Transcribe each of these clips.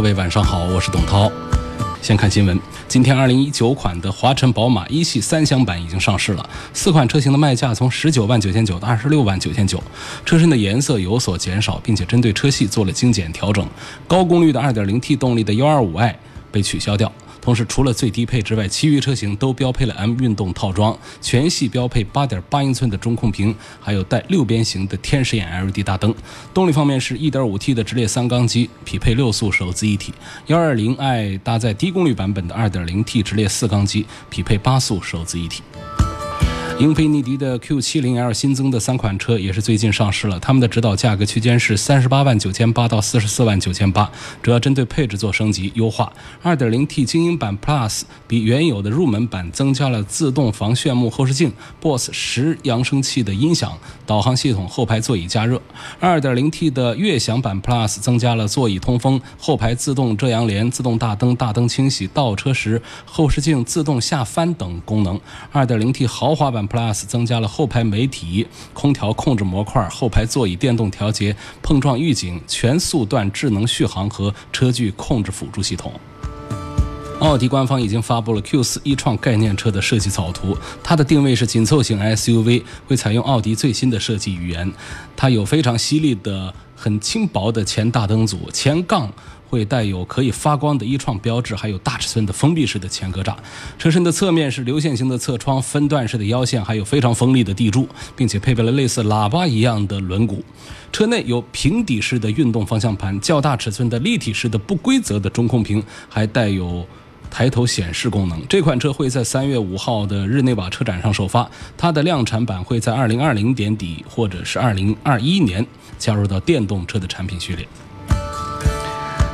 各位晚上好，我是董涛。先看新闻，今天二零一九款的华晨宝马一系三厢版已经上市了，四款车型的卖价从十九万九千九到二十六万九千九，车身的颜色有所减少，并且针对车系做了精简调整，高功率的二点零 T 动力的幺二五 i 被取消掉。同时，除了最低配之外，其余车型都标配了 M 运动套装，全系标配8.8英寸的中控屏，还有带六边形的天使眼 LED 大灯。动力方面是 1.5T 的直列三缸机，匹配六速手自一体；120i 搭载低功率版本的 2.0T 直列四缸机，匹配八速手自一体。英菲尼迪的 Q70L 新增的三款车也是最近上市了，它们的指导价格区间是三十八万九千八到四十四万九千八，主要针对配置做升级优化。2.0T 精英版 Plus 比原有的入门版增加了自动防眩目后视镜、BOSS 十扬声器的音响、导航系统、后排座椅加热。2.0T 的悦享版 Plus 增加了座椅通风、后排自动遮阳帘、自动大灯、大灯清洗、倒车时后视镜自动下翻等功能。2.0T 豪华版 Plus 增加了后排媒体、空调控制模块、后排座椅电动调节、碰撞预警、全速段智能续航和车距控制辅助系统。奥迪官方已经发布了 Q4 一创概念车的设计草图，它的定位是紧凑型 SUV，会采用奥迪最新的设计语言。它有非常犀利的、很轻薄的前大灯组，前杠。会带有可以发光的一创标志，还有大尺寸的封闭式的前格栅。车身的侧面是流线型的侧窗，分段式的腰线，还有非常锋利的地柱，并且配备了类似喇叭一样的轮毂。车内有平底式的运动方向盘，较大尺寸的立体式的不规则的中控屏，还带有抬头显示功能。这款车会在三月五号的日内瓦车展上首发，它的量产版会在二零二零年底或者是二零二一年加入到电动车的产品序列。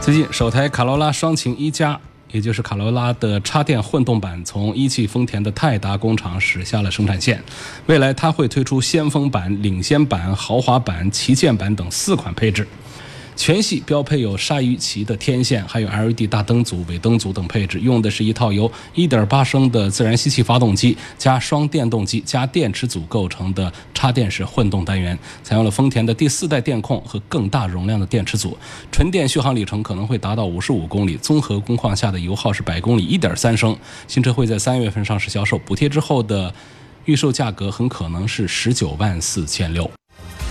最近，首台卡罗拉双擎一加，也就是卡罗拉的插电混动版，从一汽丰田的泰达工厂驶下了生产线。未来，它会推出先锋版、领先版、豪华版、旗舰版等四款配置。全系标配有鲨鱼鳍的天线，还有 LED 大灯组、尾灯组等配置，用的是一套由1.8升的自然吸气发动机加双电动机加电池组构成的插电式混动单元，采用了丰田的第四代电控和更大容量的电池组，纯电续航里程可能会达到55公里，综合工况下的油耗是百公里1.3升。新车会在三月份上市销售，补贴之后的预售价格很可能是19万四千六。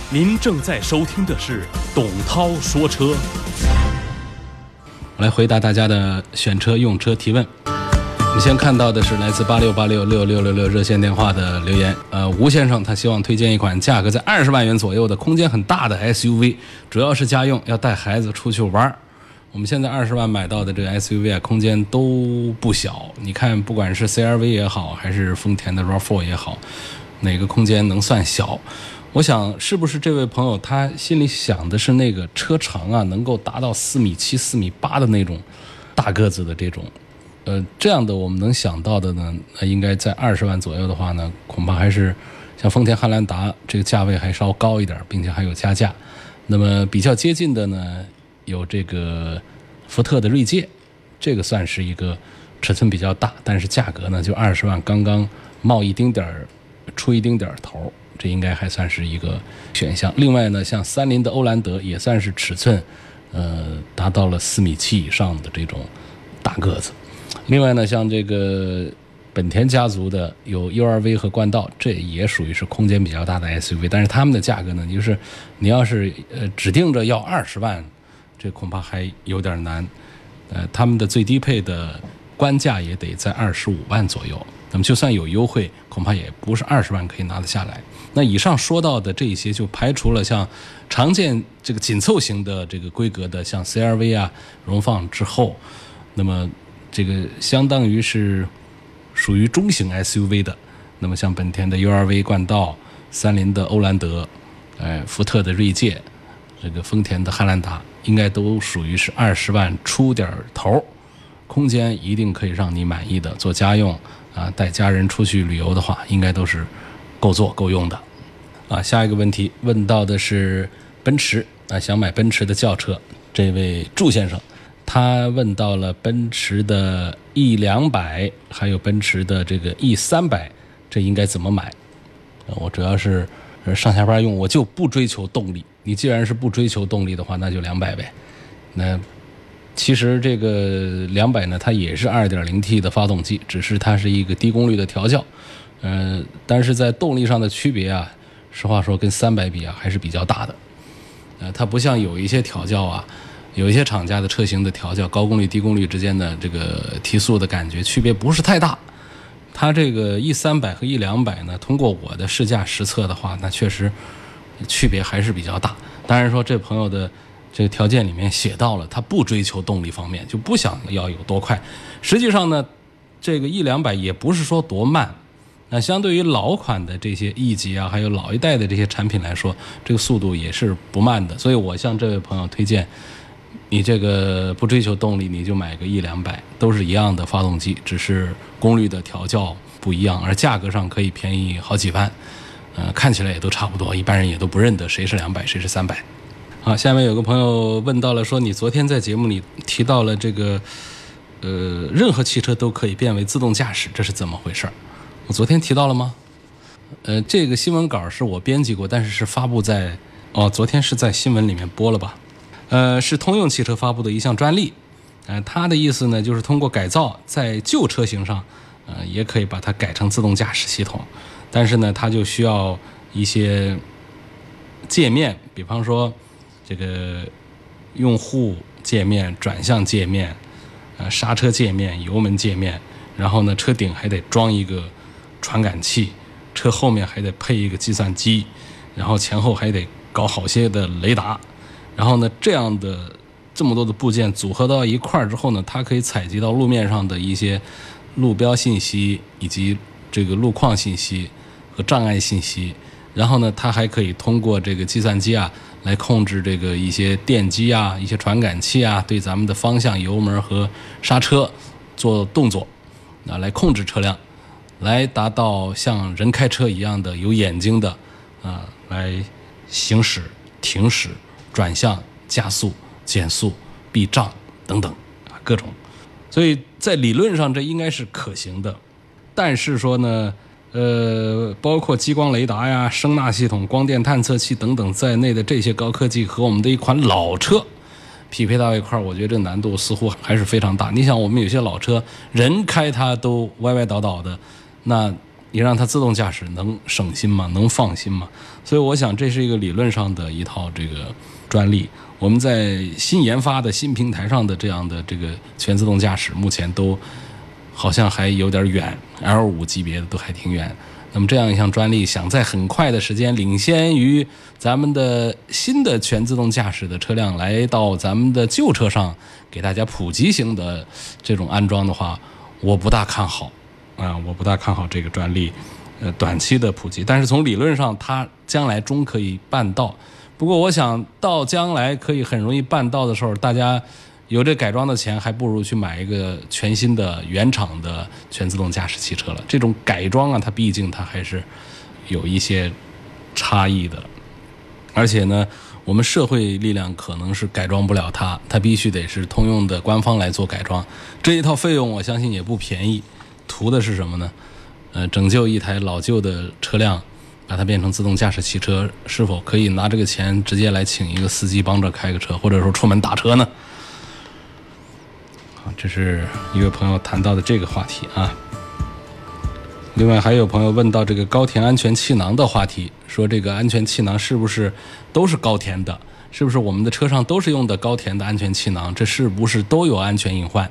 您正在收听的是董涛说车。我来回答大家的选车用车提问。我们先看到的是来自八六八六六六六六热线电话的留言。呃，吴先生他希望推荐一款价格在二十万元左右的空间很大的 SUV，主要是家用，要带孩子出去玩。我们现在二十万买到的这个 SUV 啊，空间都不小。你看，不管是 CRV 也好，还是丰田的 RAV4 也好，哪个空间能算小？我想，是不是这位朋友他心里想的是那个车长啊，能够达到四米七、四米八的那种大个子的这种？呃，这样的我们能想到的呢，那应该在二十万左右的话呢，恐怕还是像丰田汉兰达这个价位还稍高一点，并且还有加价。那么比较接近的呢，有这个福特的锐界，这个算是一个尺寸比较大，但是价格呢就二十万刚刚冒一丁点儿，出一丁点儿头。这应该还算是一个选项。另外呢，像三菱的欧蓝德也算是尺寸，呃，达到了四米七以上的这种大个子。另外呢，像这个本田家族的有 URV 和冠道，这也属于是空间比较大的 SUV。但是他们的价格呢，就是你要是呃指定着要二十万，这恐怕还有点难。呃，他们的最低配的官价也得在二十五万左右。那么就算有优惠，恐怕也不是二十万可以拿得下来。那以上说到的这些，就排除了像常见这个紧凑型的这个规格的，像 CRV 啊、荣放之后，那么这个相当于是属于中型 SUV 的。那么像本田的 URV 冠道、三菱的欧蓝德、哎福特的锐界、这个丰田的汉兰达，应该都属于是二十万出点头空间一定可以让你满意的，做家用啊，带家人出去旅游的话，应该都是够坐够用的。啊，下一个问题问到的是奔驰啊，想买奔驰的轿车，这位祝先生，他问到了奔驰的 E 两百，还有奔驰的这个 E 三百，这应该怎么买？我主要是上下班用，我就不追求动力。你既然是不追求动力的话，那就两百呗。那其实这个两百呢，它也是二点零 T 的发动机，只是它是一个低功率的调教。呃，但是在动力上的区别啊。实话说，跟三百比啊，还是比较大的。呃，它不像有一些调教啊，有一些厂家的车型的调教，高功率、低功率之间的这个提速的感觉区别不是太大。它这个 E 三百和 E 两百呢，通过我的试驾实测的话，那确实区别还是比较大。当然说，这朋友的这个条件里面写到了，他不追求动力方面，就不想要有多快。实际上呢，这个 E 两百也不是说多慢。那相对于老款的这些 E 级啊，还有老一代的这些产品来说，这个速度也是不慢的。所以我向这位朋友推荐，你这个不追求动力，你就买个一两百，都是一样的发动机，只是功率的调教不一样，而价格上可以便宜好几万。呃，看起来也都差不多，一般人也都不认得谁是两百，谁是三百。好，下面有个朋友问到了，说你昨天在节目里提到了这个，呃，任何汽车都可以变为自动驾驶，这是怎么回事儿？我昨天提到了吗？呃，这个新闻稿是我编辑过，但是是发布在哦，昨天是在新闻里面播了吧？呃，是通用汽车发布的一项专利。呃，它的意思呢，就是通过改造，在旧车型上，呃，也可以把它改成自动驾驶系统。但是呢，它就需要一些界面，比方说这个用户界面、转向界面、呃刹车界面、油门界面，然后呢，车顶还得装一个。传感器，车后面还得配一个计算机，然后前后还得搞好些的雷达，然后呢，这样的这么多的部件组合到一块儿之后呢，它可以采集到路面上的一些路标信息以及这个路况信息和障碍信息，然后呢，它还可以通过这个计算机啊来控制这个一些电机啊、一些传感器啊对咱们的方向、油门和刹车做动作，啊，来控制车辆。来达到像人开车一样的有眼睛的，啊，来行驶、停驶、转向、加速、减速、避障等等啊，各种。所以在理论上这应该是可行的，但是说呢，呃，包括激光雷达呀、声纳系统、光电探测器等等在内的这些高科技和我们的一款老车匹配到一块儿，我觉得这难度似乎还是非常大。你想，我们有些老车人开它都歪歪倒倒的。那你让它自动驾驶能省心吗？能放心吗？所以我想这是一个理论上的一套这个专利。我们在新研发的新平台上的这样的这个全自动驾驶，目前都好像还有点远，L 五级别的都还挺远。那么这样一项专利，想在很快的时间领先于咱们的新的全自动驾驶的车辆来到咱们的旧车上，给大家普及型的这种安装的话，我不大看好。啊，我不大看好这个专利，呃，短期的普及。但是从理论上，它将来终可以办到。不过，我想到将来可以很容易办到的时候，大家有这改装的钱，还不如去买一个全新的原厂的全自动驾驶汽车了。这种改装啊，它毕竟它还是有一些差异的。而且呢，我们社会力量可能是改装不了它，它必须得是通用的官方来做改装。这一套费用，我相信也不便宜。图的是什么呢？呃，拯救一台老旧的车辆，把它变成自动驾驶汽车，是否可以拿这个钱直接来请一个司机帮着开个车，或者说出门打车呢？好，这是一位朋友谈到的这个话题啊。另外还有朋友问到这个高田安全气囊的话题，说这个安全气囊是不是都是高田的？是不是我们的车上都是用的高田的安全气囊？这是不是都有安全隐患？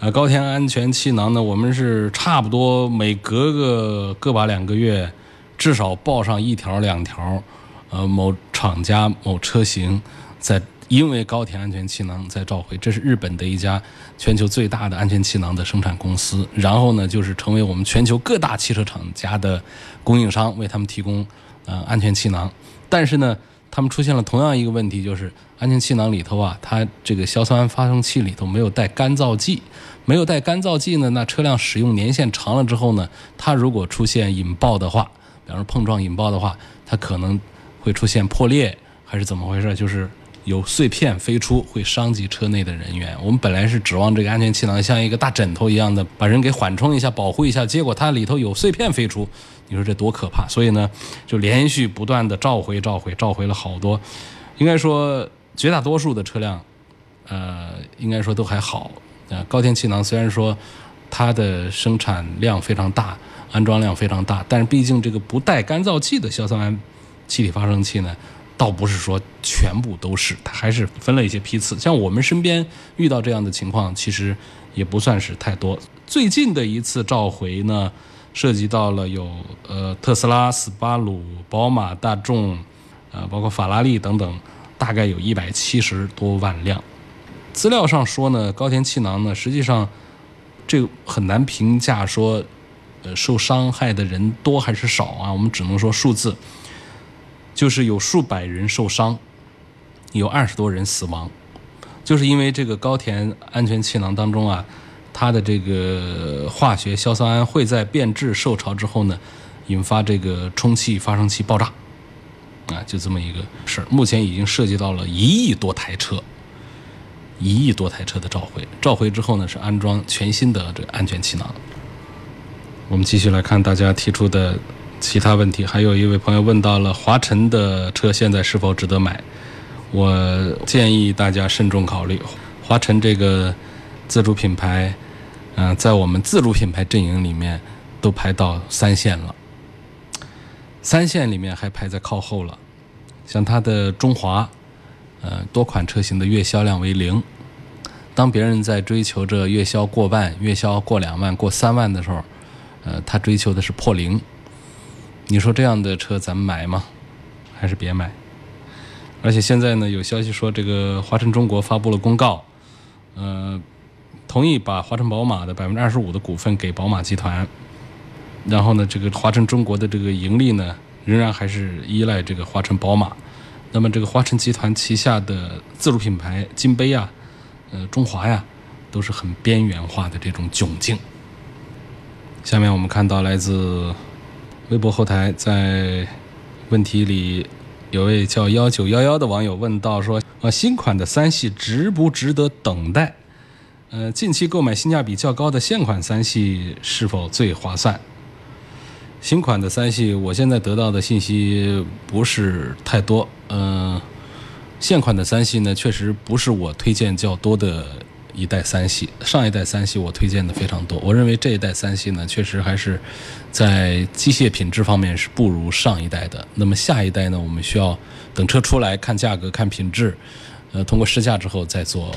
呃，高田安全气囊呢，我们是差不多每隔个个把两个月，至少报上一条两条。呃，某厂家某车型在因为高田安全气囊在召回，这是日本的一家全球最大的安全气囊的生产公司。然后呢，就是成为我们全球各大汽车厂家的供应商，为他们提供呃安全气囊。但是呢，他们出现了同样一个问题，就是安全气囊里头啊，它这个硝酸发生器里头没有带干燥剂，没有带干燥剂呢，那车辆使用年限长了之后呢，它如果出现引爆的话，比方说碰撞引爆的话，它可能会出现破裂，还是怎么回事？就是有碎片飞出，会伤及车内的人员。我们本来是指望这个安全气囊像一个大枕头一样的把人给缓冲一下、保护一下，结果它里头有碎片飞出，你说这多可怕！所以呢，就连续不断的召回、召回、召回了好多。应该说，绝大多数的车辆，呃，应该说都还好。呃，高天气囊虽然说它的生产量非常大，安装量非常大，但是毕竟这个不带干燥剂的硝酸铵气体发生器呢，倒不是说全部都是，它还是分了一些批次。像我们身边遇到这样的情况，其实也不算是太多。最近的一次召回呢，涉及到了有呃特斯拉、斯巴鲁、宝马、大众，呃包括法拉利等等，大概有一百七十多万辆。资料上说呢，高田气囊呢，实际上这个很难评价说，呃受伤害的人多还是少啊？我们只能说数字。就是有数百人受伤，有二十多人死亡，就是因为这个高田安全气囊当中啊，它的这个化学硝酸铵会在变质受潮之后呢，引发这个充气发生器爆炸，啊，就这么一个事儿。目前已经涉及到了一亿多台车，一亿多台车的召回，召回之后呢是安装全新的这个安全气囊。我们继续来看大家提出的。其他问题，还有一位朋友问到了华晨的车现在是否值得买？我建议大家慎重考虑。华晨这个自主品牌，嗯，在我们自主品牌阵营里面都排到三线了，三线里面还排在靠后了。像它的中华，呃，多款车型的月销量为零。当别人在追求着月销过万、月销过两万、过三万的时候，呃，他追求的是破零。你说这样的车咱们买吗？还是别买？而且现在呢，有消息说这个华晨中国发布了公告，呃，同意把华晨宝马的百分之二十五的股份给宝马集团。然后呢，这个华晨中国的这个盈利呢，仍然还是依赖这个华晨宝马。那么这个华晨集团旗下的自主品牌金杯啊，呃，中华呀，都是很边缘化的这种窘境。下面我们看到来自。微博后台在问题里，有位叫幺九幺幺的网友问到说：“啊，新款的三系值不值得等待？呃，近期购买性价比较高的现款三系是否最划算？”新款的三系，我现在得到的信息不是太多。嗯，现款的三系呢，确实不是我推荐较多的。一代三系，上一代三系我推荐的非常多。我认为这一代三系呢，确实还是在机械品质方面是不如上一代的。那么下一代呢，我们需要等车出来看价格、看品质，呃，通过试驾之后再做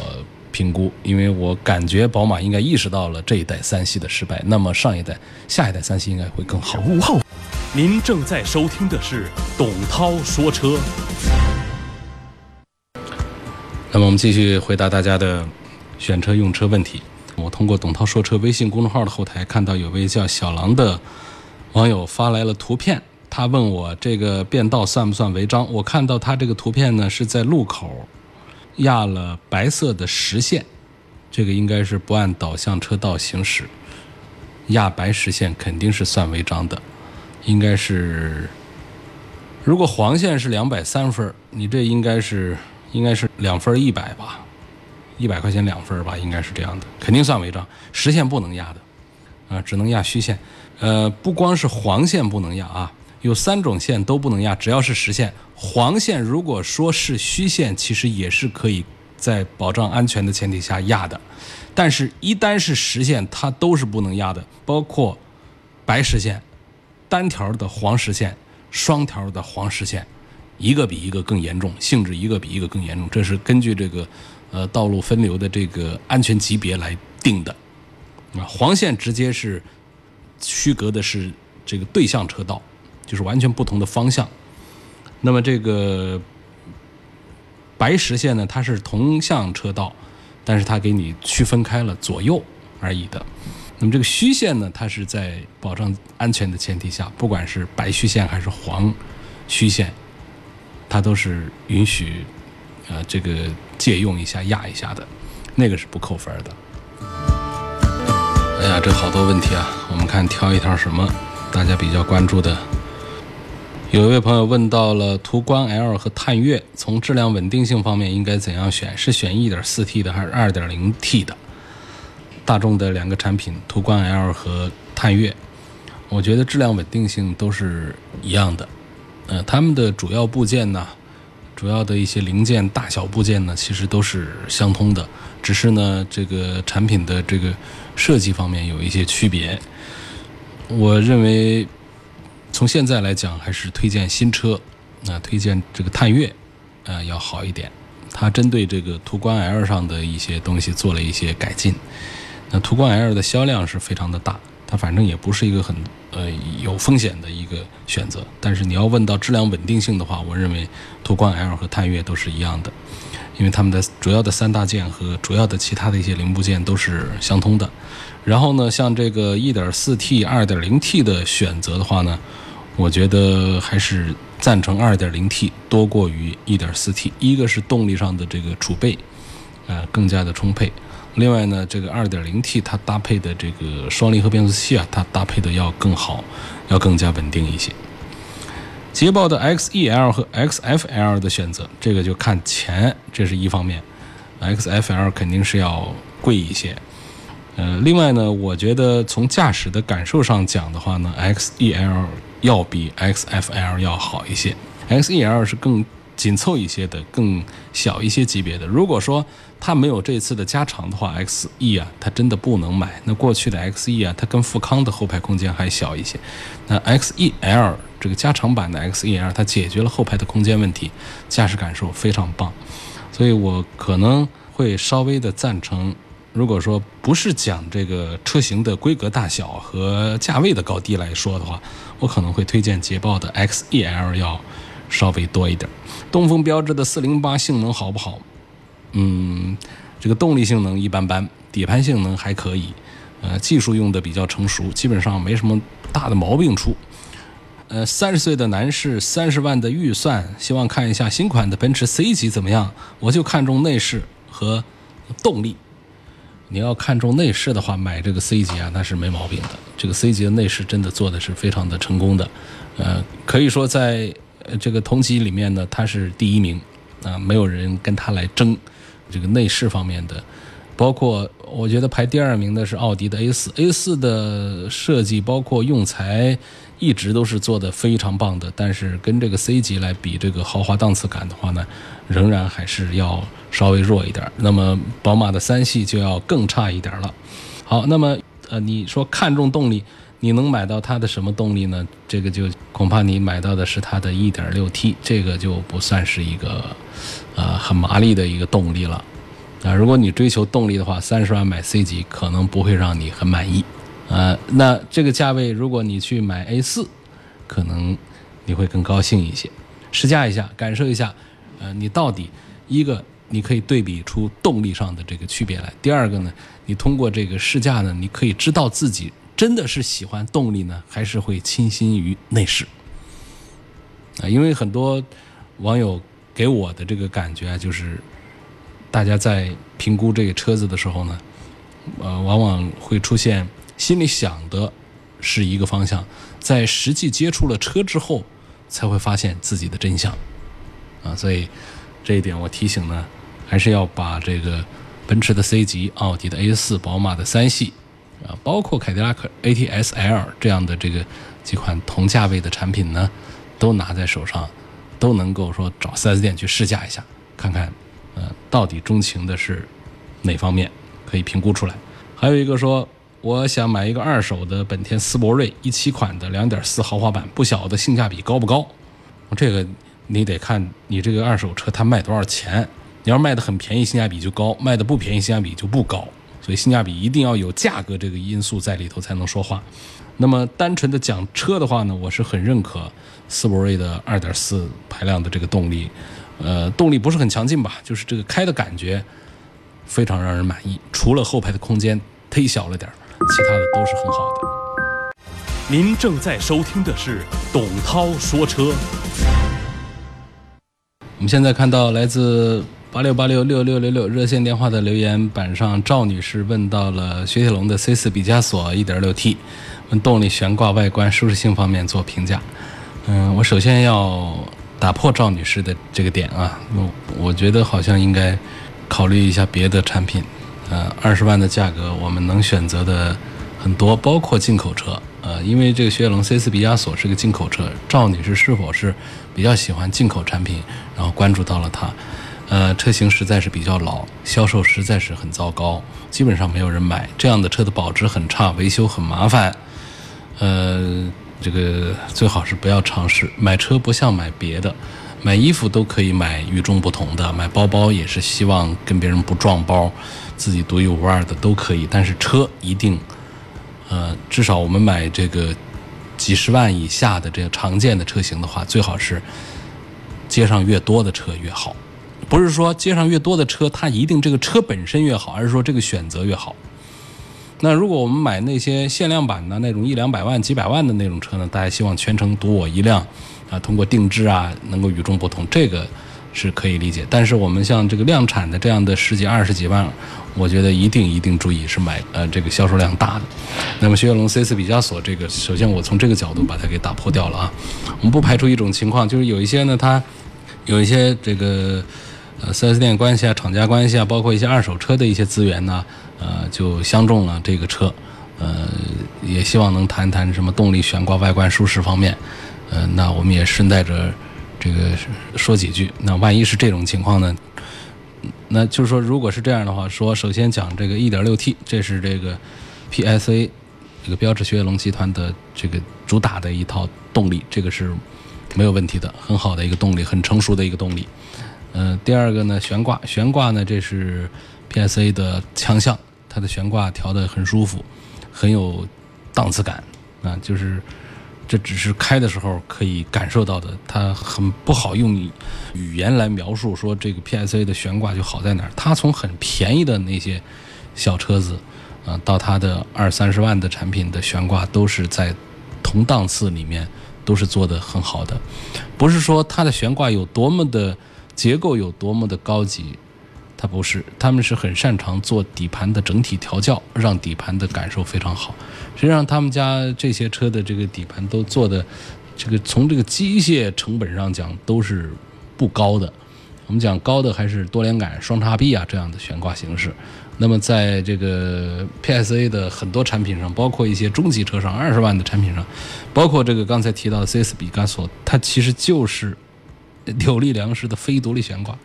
评估。因为我感觉宝马应该意识到了这一代三系的失败，那么上一代、下一代三系应该会更好。午后，您正在收听的是董涛说车。那么我们继续回答大家的。选车用车问题，我通过董涛说车微信公众号的后台看到有位叫小狼的网友发来了图片，他问我这个变道算不算违章？我看到他这个图片呢是在路口压了白色的实线，这个应该是不按导向车道行驶，压白实线肯定是算违章的，应该是如果黄线是两百三分，你这应该是应该是两分一百吧。一百块钱两分吧，应该是这样的，肯定算违章。实线不能压的，啊，只能压虚线。呃，不光是黄线不能压啊，有三种线都不能压，只要是实线。黄线如果说是虚线，其实也是可以在保障安全的前提下压的。但是，一旦是实线，它都是不能压的，包括白实线、单条的黄实线、双条的黄实线，一个比一个更严重，性质一个比一个更严重。这是根据这个。呃，道路分流的这个安全级别来定的，啊，黄线直接是区隔的是这个对向车道，就是完全不同的方向。那么这个白实线呢，它是同向车道，但是它给你区分开了左右而已的。那么这个虚线呢，它是在保障安全的前提下，不管是白虚线还是黄虚线，它都是允许呃这个借用一下压一下的，那个是不扣分的。哎呀，这好多问题啊！我们看挑一挑什么大家比较关注的。有一位朋友问到了途观 L 和探岳，从质量稳定性方面应该怎样选？是选 1.4T 的还是 2.0T 的？大众的两个产品，途观 L 和探岳，我觉得质量稳定性都是一样的。呃，它们的主要部件呢，主要的一些零件、大小部件呢，其实都是相通的，只是呢，这个产品的这个设计方面有一些区别。我认为，从现在来讲，还是推荐新车，那、推荐这个探岳，呃，要好一点。它针对这个途观 L 上的一些东西做了一些改进。那途观 L 的销量是非常的大，它反正也不是一个很呃有风险的一个选择。但是你要问到质量稳定性的话，我认为途观 L 和探岳都是一样的，因为它们的主要的三大件和主要的其他的一些零部件都是相通的。然后呢，像这个 1.4T、2.0T 的选择的话呢，我觉得还是赞成 2.0T 多过于 1.4T。一个是动力上的这个储备，呃，更加的充沛。另外呢，这个 2.0T 它搭配的这个双离合变速器啊，它搭配的要更好，要更加稳定一些。捷豹的 XEL 和 XFL 的选择，这个就看钱，这是一方面。XFL 肯定是要贵一些。呃，另外呢，我觉得从驾驶的感受上讲的话呢，XEL 要比 XFL 要好一些。XEL 是更紧凑一些的，更小一些级别的。如果说它没有这次的加长的话，XE 啊，它真的不能买。那过去的 XE 啊，它跟富康的后排空间还小一些。那 XEL 这个加长版的 XEL，它解决了后排的空间问题，驾驶感受非常棒。所以我可能会稍微的赞成。如果说不是讲这个车型的规格大小和价位的高低来说的话，我可能会推荐捷豹的 XEL 要稍微多一点。东风标致的408性能好不好？嗯，这个动力性能一般般，底盘性能还可以，呃，技术用的比较成熟，基本上没什么大的毛病出。呃，三十岁的男士，三十万的预算，希望看一下新款的奔驰 C 级怎么样？我就看中内饰和动力。你要看中内饰的话，买这个 C 级啊，那是没毛病的。这个 C 级的内饰真的做的是非常的成功的，呃，可以说在这个同级里面呢，它是第一名啊，没有人跟它来争这个内饰方面的。包括我觉得排第二名的是奥迪的 A4，A4 的设计包括用材一直都是做的非常棒的，但是跟这个 C 级来比，这个豪华档次感的话呢，仍然还是要稍微弱一点。那么宝马的三系就要更差一点了。好，那么呃，你说看重动力，你能买到它的什么动力呢？这个就恐怕你买到的是它的 1.6T，这个就不算是一个呃很麻利的一个动力了。啊，如果你追求动力的话，三十万买 C 级可能不会让你很满意，啊，那这个价位如果你去买 A 四，可能你会更高兴一些。试驾一下，感受一下，呃，你到底一个你可以对比出动力上的这个区别来。第二个呢，你通过这个试驾呢，你可以知道自己真的是喜欢动力呢，还是会倾心于内饰。啊，因为很多网友给我的这个感觉啊，就是。大家在评估这个车子的时候呢，呃，往往会出现心里想的是一个方向，在实际接触了车之后，才会发现自己的真相，啊，所以这一点我提醒呢，还是要把这个奔驰的 C 级、奥迪的 A 四、宝马的三系，啊，包括凯迪拉克 ATS L 这样的这个几款同价位的产品呢，都拿在手上，都能够说找 4S 店去试驾一下，看看。呃，到底钟情的是哪方面，可以评估出来。还有一个说，我想买一个二手的本田思铂睿一七款的两点四豪华版，不晓得性价比高不高？这个你得看你这个二手车它卖多少钱。你要卖的很便宜，性价比就高；卖的不便宜，性价比就不高。所以性价比一定要有价格这个因素在里头才能说话。那么单纯的讲车的话呢，我是很认可思铂睿的二点四排量的这个动力。呃，动力不是很强劲吧？就是这个开的感觉非常让人满意，除了后排的空间忒小了点其他的都是很好的。您正在收听的是董涛说车。我们现在看到来自八六八六六六六六热线电话的留言板上，赵女士问到了雪铁龙的 C 四比加索 1.6T，问动力、悬挂、外观、舒适性方面做评价。嗯，我首先要打破赵女士的这个点啊，我我觉得好像应该考虑一下别的产品。呃，二十万的价格，我们能选择的很多，包括进口车。呃，因为这个雪铁龙 C4 毕加索是个进口车，赵女士是否是比较喜欢进口产品，然后关注到了它。呃，车型实在是比较老，销售实在是很糟糕，基本上没有人买。这样的车的保值很差，维修很麻烦。呃，这个最好是不要尝试。买车不像买别的，买衣服都可以买与众不同的，买包包也是希望跟别人不撞包，自己独一无二的都可以。但是车一定。呃，至少我们买这个几十万以下的这个常见的车型的话，最好是街上越多的车越好。不是说街上越多的车，它一定这个车本身越好，而是说这个选择越好。那如果我们买那些限量版的那种一两百万、几百万的那种车呢？大家希望全程独我一辆啊，通过定制啊，能够与众不同，这个是可以理解。但是我们像这个量产的这样的十几、二十几万。我觉得一定一定注意是买呃这个销售量大的。那么雪铁龙 C4 比加索这个，首先我从这个角度把它给打破掉了啊。我们不排除一种情况，就是有一些呢，它有一些这个呃 4S 店关系啊、厂家关系啊，包括一些二手车的一些资源呢，呃就相中了这个车，呃也希望能谈谈什么动力、悬挂、外观、舒适方面。呃，那我们也顺带着这个说几句。那万一是这种情况呢？那就是说，如果是这样的话，说首先讲这个 1.6T，这是这个 PSA 这个标致雪铁龙集团的这个主打的一套动力，这个是没有问题的，很好的一个动力，很成熟的一个动力。嗯，第二个呢，悬挂，悬挂呢，这是 PSA 的强项，它的悬挂调得很舒服，很有档次感啊，就是。这只是开的时候可以感受到的，它很不好用语言来描述。说这个 PSA 的悬挂就好在哪儿？它从很便宜的那些小车子，啊，到它的二三十万的产品的悬挂，都是在同档次里面都是做的很好的。不是说它的悬挂有多么的结构有多么的高级。它不是，他们是很擅长做底盘的整体调教，让底盘的感受非常好。实际上，他们家这些车的这个底盘都做的，这个从这个机械成本上讲都是不高的。我们讲高的还是多连杆、双叉臂啊这样的悬挂形式。那么，在这个 PSA 的很多产品上，包括一些中级车上二十万的产品上，包括这个刚才提到的 CS 比加索，它其实就是扭力梁式的非独立悬挂。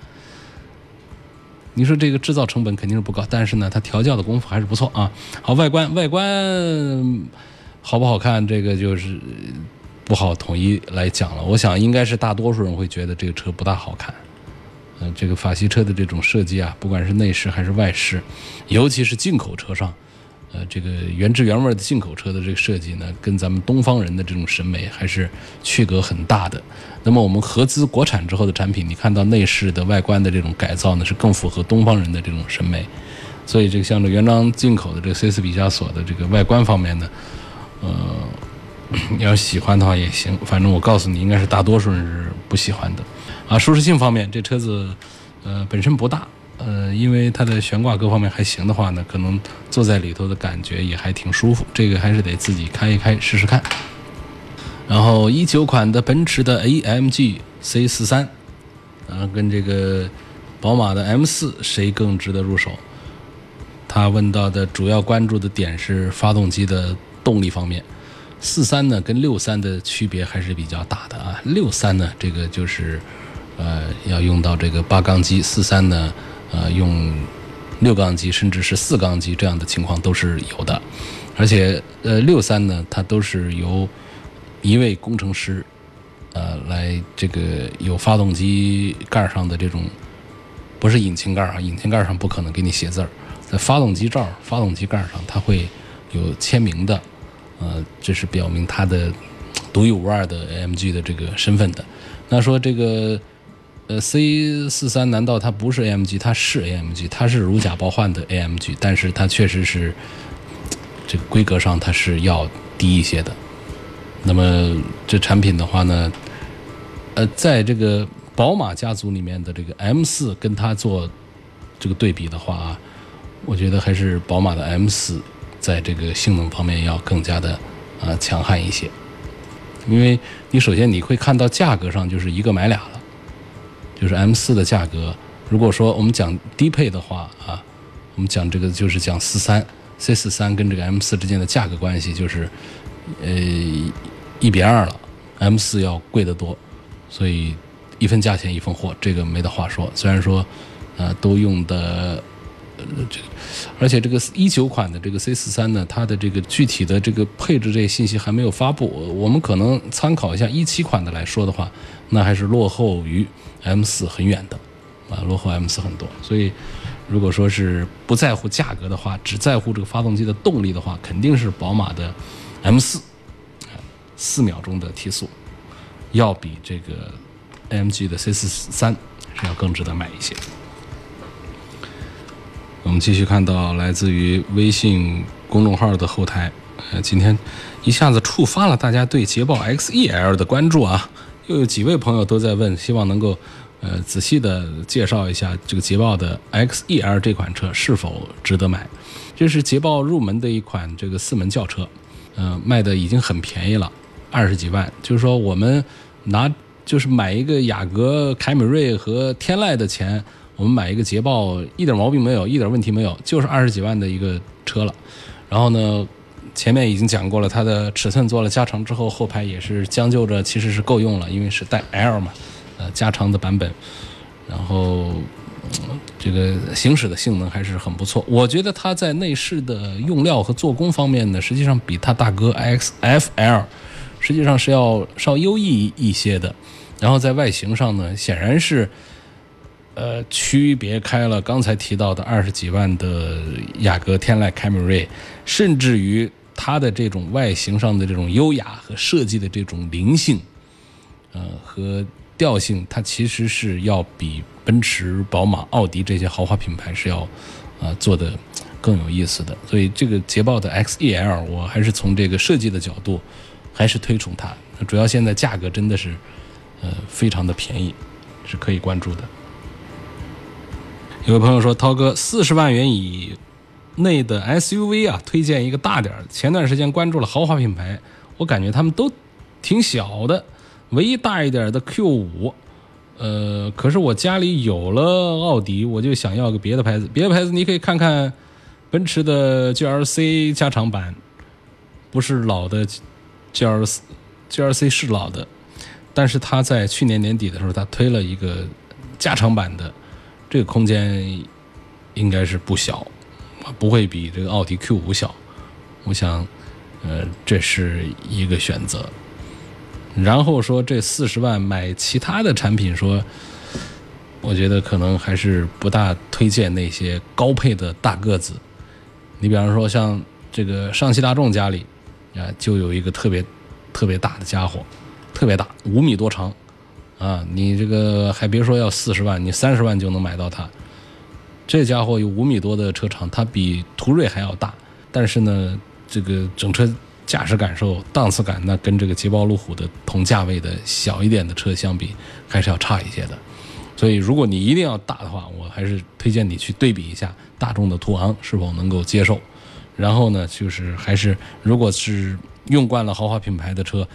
你说这个制造成本肯定是不高，但是呢，它调教的功夫还是不错啊。好，外观外观好不好看，这个就是不好统一来讲了。我想应该是大多数人会觉得这个车不大好看。嗯，这个法系车的这种设计啊，不管是内饰还是外饰，尤其是进口车上。呃，这个原汁原味的进口车的这个设计呢，跟咱们东方人的这种审美还是区隔很大的。那么我们合资国产之后的产品，你看到内饰的外观的这种改造呢，是更符合东方人的这种审美。所以这个像这原装进口的这个 C4 比加索的这个外观方面呢，呃，你 要喜欢的话也行，反正我告诉你，应该是大多数人是不喜欢的。啊，舒适性方面，这车子呃本身不大。呃，因为它的悬挂各方面还行的话呢，可能坐在里头的感觉也还挺舒服。这个还是得自己开一开试试看。然后一九款的奔驰的 AMG C 四三，啊，跟这个宝马的 M 四谁更值得入手？他问到的主要关注的点是发动机的动力方面。四三呢跟六三的区别还是比较大的啊。六三呢这个就是呃要用到这个八缸机，四三呢。呃，用六缸机甚至是四缸机这样的情况都是有的，而且呃，六三呢，它都是由一位工程师呃来这个有发动机盖上的这种，不是引擎盖啊，引擎盖上不可能给你写字儿，在发动机罩、发动机盖上，它会有签名的，呃，这是表明它的独一无二的 AMG 的这个身份的。那说这个。呃，C 四三难道它不是 AMG？它是 AMG，它是如假包换的 AMG，但是它确实是这个规格上它是要低一些的。那么这产品的话呢，呃，在这个宝马家族里面的这个 M 四跟它做这个对比的话啊，我觉得还是宝马的 M 四在这个性能方面要更加的啊强悍一些，因为你首先你会看到价格上就是一个买俩了，就是 M 四的价格，如果说我们讲低配的话啊，我们讲这个就是讲四三 C 四三跟这个 M 四之间的价格关系就是呃一比二了，M 四要贵得多，所以。一分价钱一分货，这个没得话说。虽然说，啊，都用的，这，而且这个一九款的这个 C 四三呢，它的这个具体的这个配置这些信息还没有发布。我们可能参考一下一七款的来说的话，那还是落后于 M 四很远的，啊，落后 M 四很多。所以，如果说是不在乎价格的话，只在乎这个发动机的动力的话，肯定是宝马的 M 四，四秒钟的提速，要比这个。AMG 的 C 四三是要更值得买一些。我们继续看到来自于微信公众号的后台，呃，今天一下子触发了大家对捷豹 XEL 的关注啊！又有几位朋友都在问，希望能够呃仔细的介绍一下这个捷豹的 XEL 这款车是否值得买。这是捷豹入门的一款这个四门轿车，嗯，卖的已经很便宜了，二十几万。就是说我们拿。就是买一个雅阁、凯美瑞和天籁的钱，我们买一个捷豹一点毛病没有，一点问题没有，就是二十几万的一个车了。然后呢，前面已经讲过了，它的尺寸做了加长之后，后排也是将就着，其实是够用了，因为是带 L 嘛，呃，加长的版本。然后这个行驶的性能还是很不错，我觉得它在内饰的用料和做工方面呢，实际上比它大哥 XFL 实际上是要稍优异一些的。然后在外形上呢，显然是，呃，区别开了刚才提到的二十几万的雅阁、天籁、凯美瑞，甚至于它的这种外形上的这种优雅和设计的这种灵性，呃和调性，它其实是要比奔驰、宝马、奥迪这些豪华品牌是要啊做的更有意思的。所以这个捷豹的 XEL，我还是从这个设计的角度，还是推崇它。主要现在价格真的是。呃，非常的便宜，是可以关注的。有位朋友说：“涛哥，四十万元以内的 SUV 啊，推荐一个大点儿。前段时间关注了豪华品牌，我感觉他们都挺小的，唯一大一点的 Q 五。呃，可是我家里有了奥迪，我就想要个别的牌子。别的牌子你可以看看奔驰的 GLC 加长版，不是老的 GLC，GLC 是老的。”但是他在去年年底的时候，他推了一个加长版的，这个空间应该是不小，不会比这个奥迪 Q 五小。我想，呃，这是一个选择。然后说这四十万买其他的产品，说，我觉得可能还是不大推荐那些高配的大个子。你比方说像这个上汽大众家里啊，就有一个特别特别大的家伙。特别大，五米多长，啊，你这个还别说要四十万，你三十万就能买到它。这家伙有五米多的车长，它比途锐还要大，但是呢，这个整车驾驶感受、档次感，那跟这个捷豹路虎的同价位的小一点的车相比，还是要差一些的。所以，如果你一定要大的话，我还是推荐你去对比一下大众的途昂是否能够接受。然后呢，就是还是如果是用惯了豪华品牌的车。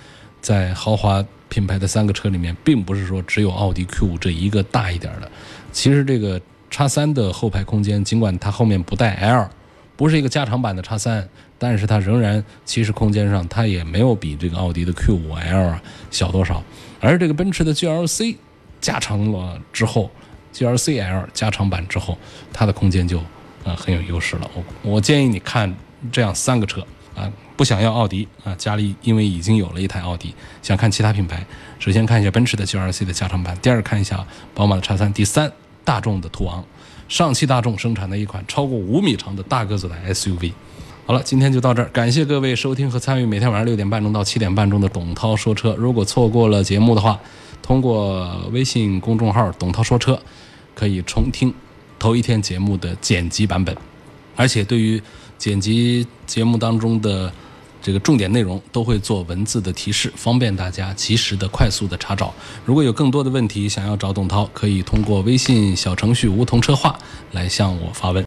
在豪华品牌的三个车里面，并不是说只有奥迪 Q 五这一个大一点的。其实这个叉三的后排空间，尽管它后面不带 L，不是一个加长版的叉三，但是它仍然其实空间上它也没有比这个奥迪的 Q 五 L 小多少。而这个奔驰的 GLC 加长了之后，GLC L 加长版之后，它的空间就啊很有优势了。我我建议你看这样三个车啊。不想要奥迪啊，家里因为已经有了一台奥迪，想看其他品牌。首先看一下奔驰的 GLC 的加长版，第二看一下宝马的叉三，第三大众的途昂，上汽大众生产的一款超过五米长的大个子的 SUV。好了，今天就到这儿，感谢各位收听和参与每天晚上六点半钟到七点半钟的董涛说车。如果错过了节目的话，通过微信公众号“董涛说车”可以重听头一天节目的剪辑版本，而且对于剪辑节目当中的。这个重点内容都会做文字的提示，方便大家及时的、快速的查找。如果有更多的问题想要找董涛，可以通过微信小程序“梧桐车话”来向我发问。